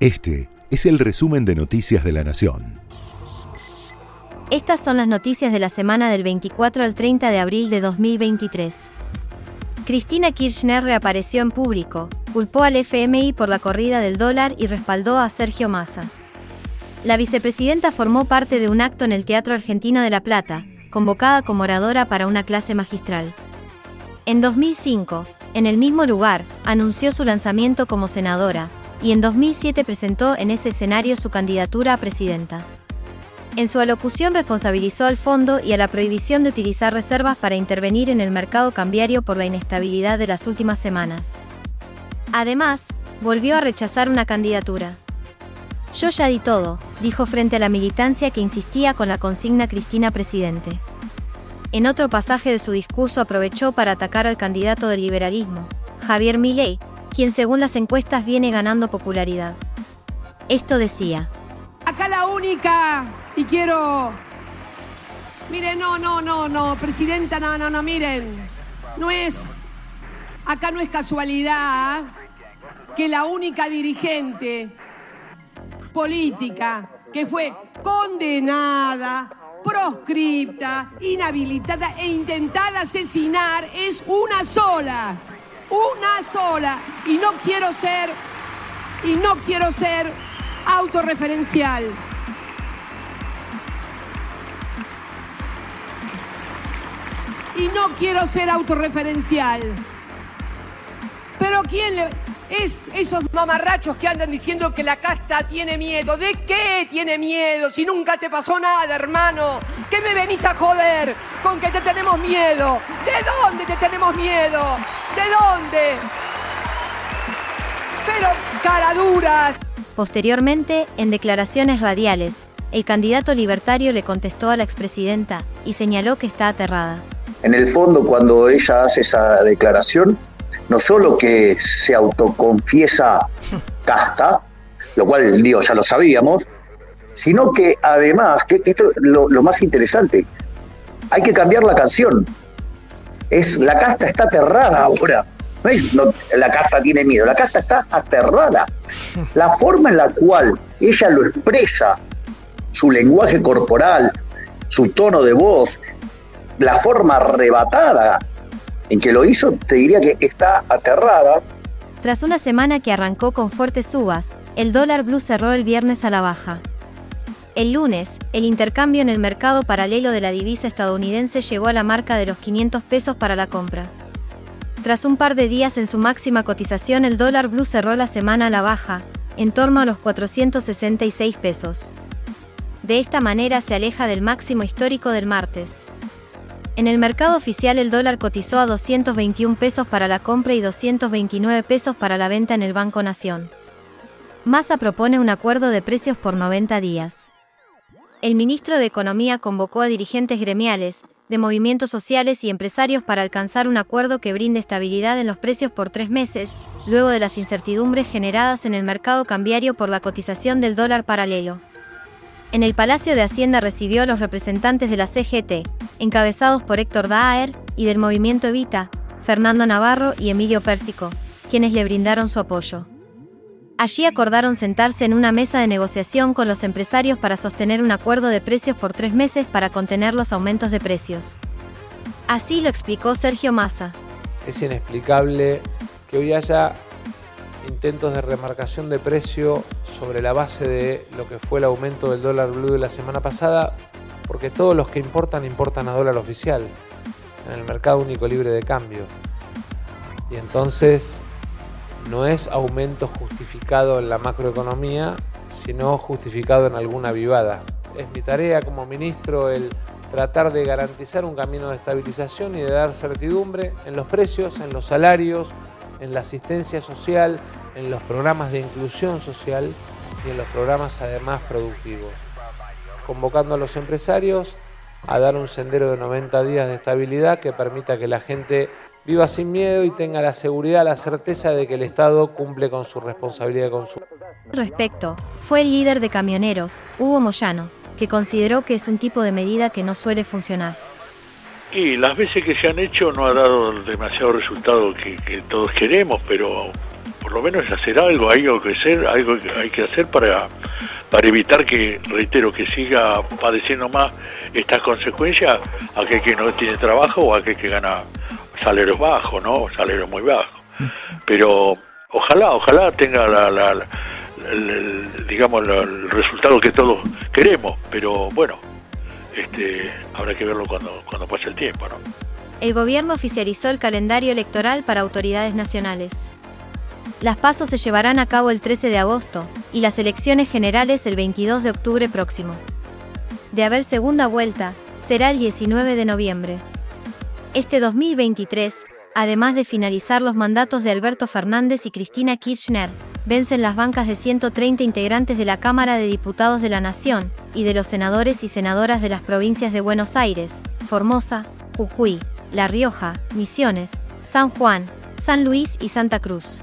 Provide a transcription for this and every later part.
Este es el resumen de Noticias de la Nación. Estas son las noticias de la semana del 24 al 30 de abril de 2023. Cristina Kirchner reapareció en público, culpó al FMI por la corrida del dólar y respaldó a Sergio Massa. La vicepresidenta formó parte de un acto en el Teatro Argentino de La Plata, convocada como oradora para una clase magistral. En 2005, en el mismo lugar, anunció su lanzamiento como senadora, y en 2007 presentó en ese escenario su candidatura a presidenta. En su alocución responsabilizó al fondo y a la prohibición de utilizar reservas para intervenir en el mercado cambiario por la inestabilidad de las últimas semanas. Además, volvió a rechazar una candidatura. Yo ya di todo, dijo frente a la militancia que insistía con la consigna Cristina presidente. En otro pasaje de su discurso aprovechó para atacar al candidato del liberalismo, Javier Milei, quien según las encuestas viene ganando popularidad. Esto decía. Acá la única, y quiero... Miren, no, no, no, no, presidenta, no, no, no, miren. No es... Acá no es casualidad que la única dirigente política que fue condenada, proscripta, inhabilitada e intentada asesinar es una sola una sola. Y no quiero ser, y no quiero ser autorreferencial. Y no quiero ser autorreferencial. Pero ¿quién. Es esos mamarrachos que andan diciendo que la casta tiene miedo. ¿De qué tiene miedo? Si nunca te pasó nada, hermano. ¿Qué me venís a joder con que te tenemos miedo? ¿De dónde te tenemos miedo? ¿De dónde? Pero caraduras. Posteriormente, en declaraciones radiales, el candidato libertario le contestó a la expresidenta y señaló que está aterrada. En el fondo, cuando ella hace esa declaración, no solo que se autoconfiesa casta, lo cual, digo, ya lo sabíamos, sino que además, que esto es lo, más interesante, hay que cambiar la canción. Es la casta está aterrada ahora. La casta tiene miedo, la casta está aterrada. La forma en la cual ella lo expresa, su lenguaje corporal, su tono de voz, la forma arrebatada en que lo hizo, te diría que está aterrada. Tras una semana que arrancó con fuertes subas, el dólar blue cerró el viernes a la baja. El lunes, el intercambio en el mercado paralelo de la divisa estadounidense llegó a la marca de los 500 pesos para la compra. Tras un par de días en su máxima cotización, el dólar blue cerró la semana a la baja, en torno a los 466 pesos. De esta manera se aleja del máximo histórico del martes. En el mercado oficial el dólar cotizó a 221 pesos para la compra y 229 pesos para la venta en el Banco Nación. Massa propone un acuerdo de precios por 90 días. El ministro de Economía convocó a dirigentes gremiales, de movimientos sociales y empresarios para alcanzar un acuerdo que brinde estabilidad en los precios por tres meses, luego de las incertidumbres generadas en el mercado cambiario por la cotización del dólar paralelo. En el Palacio de Hacienda recibió a los representantes de la CGT, encabezados por Héctor Daer, y del movimiento Evita, Fernando Navarro y Emilio Pérsico, quienes le brindaron su apoyo. Allí acordaron sentarse en una mesa de negociación con los empresarios para sostener un acuerdo de precios por tres meses para contener los aumentos de precios. Así lo explicó Sergio Massa. Es inexplicable que hoy haya intentos de remarcación de precio sobre la base de lo que fue el aumento del dólar blue de la semana pasada, porque todos los que importan importan a dólar oficial en el mercado único libre de cambio. Y entonces no es aumento justificado en la macroeconomía, sino justificado en alguna vivada. Es mi tarea como ministro el tratar de garantizar un camino de estabilización y de dar certidumbre en los precios, en los salarios, en la asistencia social, en los programas de inclusión social y en los programas además productivos, convocando a los empresarios a dar un sendero de 90 días de estabilidad que permita que la gente viva sin miedo y tenga la seguridad, la certeza de que el Estado cumple con su responsabilidad de consumo. Respecto, fue el líder de camioneros, Hugo Moyano, que consideró que es un tipo de medida que no suele funcionar. Y las veces que se han hecho no ha dado demasiado resultado que, que todos queremos, pero por lo menos hacer algo, hay algo que hacer, algo que hay que hacer para, para evitar que, reitero, que siga padeciendo más estas consecuencias aquel que no tiene trabajo o aquel que gana salarios bajos, ¿no? Salarios muy bajos. Pero ojalá, ojalá tenga la, el, digamos el resultado que todos queremos, pero bueno, este, habrá que verlo cuando, cuando pase el tiempo, ¿no? El gobierno oficializó el calendario electoral para autoridades nacionales. Las pasos se llevarán a cabo el 13 de agosto y las elecciones generales el 22 de octubre próximo. De haber segunda vuelta, será el 19 de noviembre. Este 2023, además de finalizar los mandatos de Alberto Fernández y Cristina Kirchner, vencen las bancas de 130 integrantes de la Cámara de Diputados de la Nación y de los senadores y senadoras de las provincias de Buenos Aires, Formosa, Jujuy, La Rioja, Misiones, San Juan, San Luis y Santa Cruz.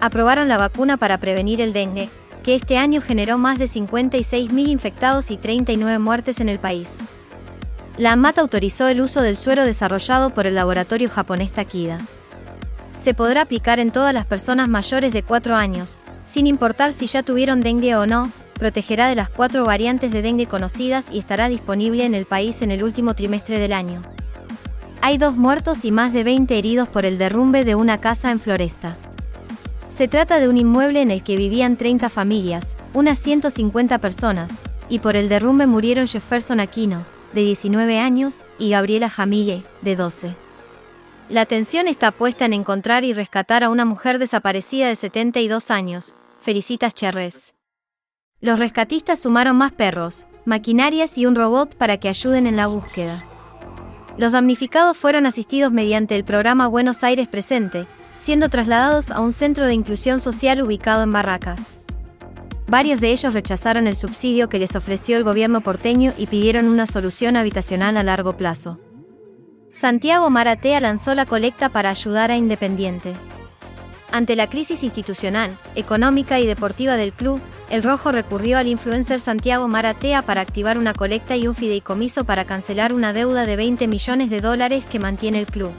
Aprobaron la vacuna para prevenir el dengue, que este año generó más de 56.000 infectados y 39 muertes en el país. La AMAT autorizó el uso del suero desarrollado por el laboratorio japonés Takida se podrá aplicar en todas las personas mayores de 4 años, sin importar si ya tuvieron dengue o no, protegerá de las cuatro variantes de dengue conocidas y estará disponible en el país en el último trimestre del año. Hay dos muertos y más de 20 heridos por el derrumbe de una casa en Floresta. Se trata de un inmueble en el que vivían 30 familias, unas 150 personas, y por el derrumbe murieron Jefferson Aquino, de 19 años, y Gabriela Jamille, de 12. La atención está puesta en encontrar y rescatar a una mujer desaparecida de 72 años, Felicitas Cherres. Los rescatistas sumaron más perros, maquinarias y un robot para que ayuden en la búsqueda. Los damnificados fueron asistidos mediante el programa Buenos Aires Presente, siendo trasladados a un centro de inclusión social ubicado en Barracas. Varios de ellos rechazaron el subsidio que les ofreció el gobierno porteño y pidieron una solución habitacional a largo plazo. Santiago Maratea lanzó la colecta para ayudar a Independiente. Ante la crisis institucional, económica y deportiva del club, el Rojo recurrió al influencer Santiago Maratea para activar una colecta y un fideicomiso para cancelar una deuda de 20 millones de dólares que mantiene el club.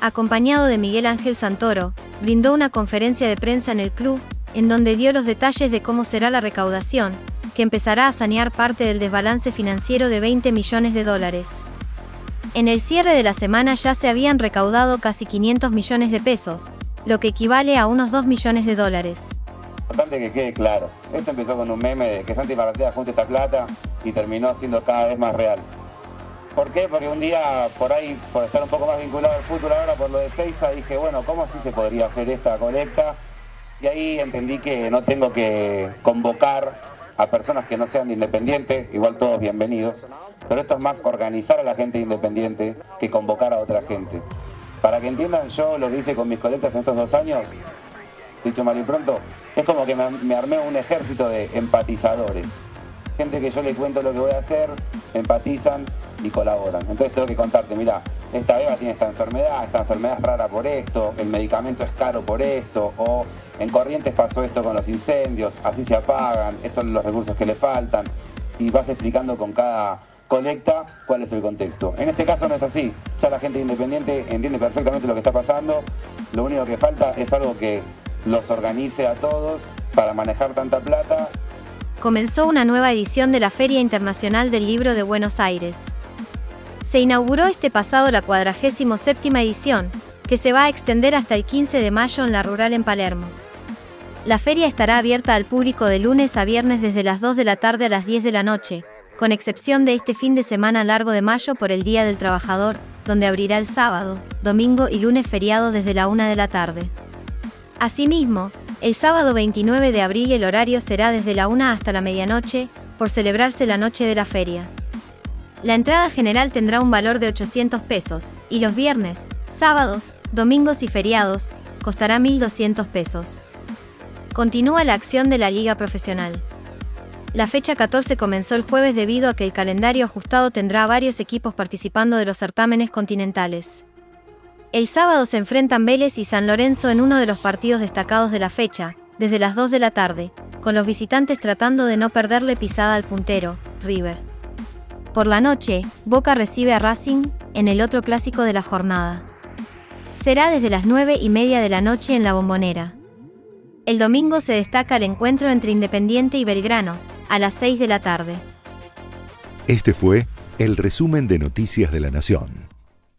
Acompañado de Miguel Ángel Santoro, brindó una conferencia de prensa en el club, en donde dio los detalles de cómo será la recaudación, que empezará a sanear parte del desbalance financiero de 20 millones de dólares. En el cierre de la semana ya se habían recaudado casi 500 millones de pesos, lo que equivale a unos 2 millones de dólares. Importante que quede claro, esto empezó con un meme de que Santi Maratea junte esta plata y terminó siendo cada vez más real. ¿Por qué? Porque un día por ahí, por estar un poco más vinculado al fútbol ahora por lo de Seiza, dije, bueno, ¿cómo así se podría hacer esta colecta? Y ahí entendí que no tengo que convocar a personas que no sean de Independiente, igual todos bienvenidos, pero esto es más organizar a la gente independiente que convocar a otra gente. Para que entiendan yo lo que hice con mis colectas en estos dos años, dicho mal y pronto, es como que me, armé un ejército de empatizadores. Gente que yo le cuento lo que voy a hacer, empatizan y colaboran. Entonces tengo que contarte, mira, esta beba tiene esta enfermedad, esta enfermedad es rara por esto, el medicamento es caro por esto, o en Corrientes pasó esto con los incendios, así se apagan, estos son los recursos que le faltan, y vas explicando con cada colecta cuál es el contexto. En este caso no es así, ya la gente independiente entiende perfectamente lo que está pasando, lo único que falta es algo que los organice a todos para manejar tanta plata. Comenzó una nueva edición de la Feria Internacional del Libro de Buenos Aires. Se inauguró este pasado la 47 edición, que se va a extender hasta el 15 de mayo en la rural en Palermo. La feria estará abierta al público de lunes a viernes desde las 2 de la tarde a las 10 de la noche, con excepción de este fin de semana largo de mayo por el Día del Trabajador, donde abrirá el sábado, domingo y lunes feriado desde la 1 de la tarde. Asimismo, el sábado 29 de abril el horario será desde la 1 hasta la medianoche, por celebrarse la noche de la feria. La entrada general tendrá un valor de 800 pesos, y los viernes, sábados, domingos y feriados, costará 1.200 pesos. Continúa la acción de la Liga Profesional. La fecha 14 comenzó el jueves debido a que el calendario ajustado tendrá varios equipos participando de los certámenes continentales. El sábado se enfrentan Vélez y San Lorenzo en uno de los partidos destacados de la fecha, desde las 2 de la tarde, con los visitantes tratando de no perderle pisada al puntero, River. Por la noche, Boca recibe a Racing, en el otro clásico de la jornada. será desde las 9 y media de la noche en la bombonera. El domingo se destaca el encuentro entre Independiente y Belgrano, a las 6 de la tarde. Este fue el resumen de Noticias de la Nación.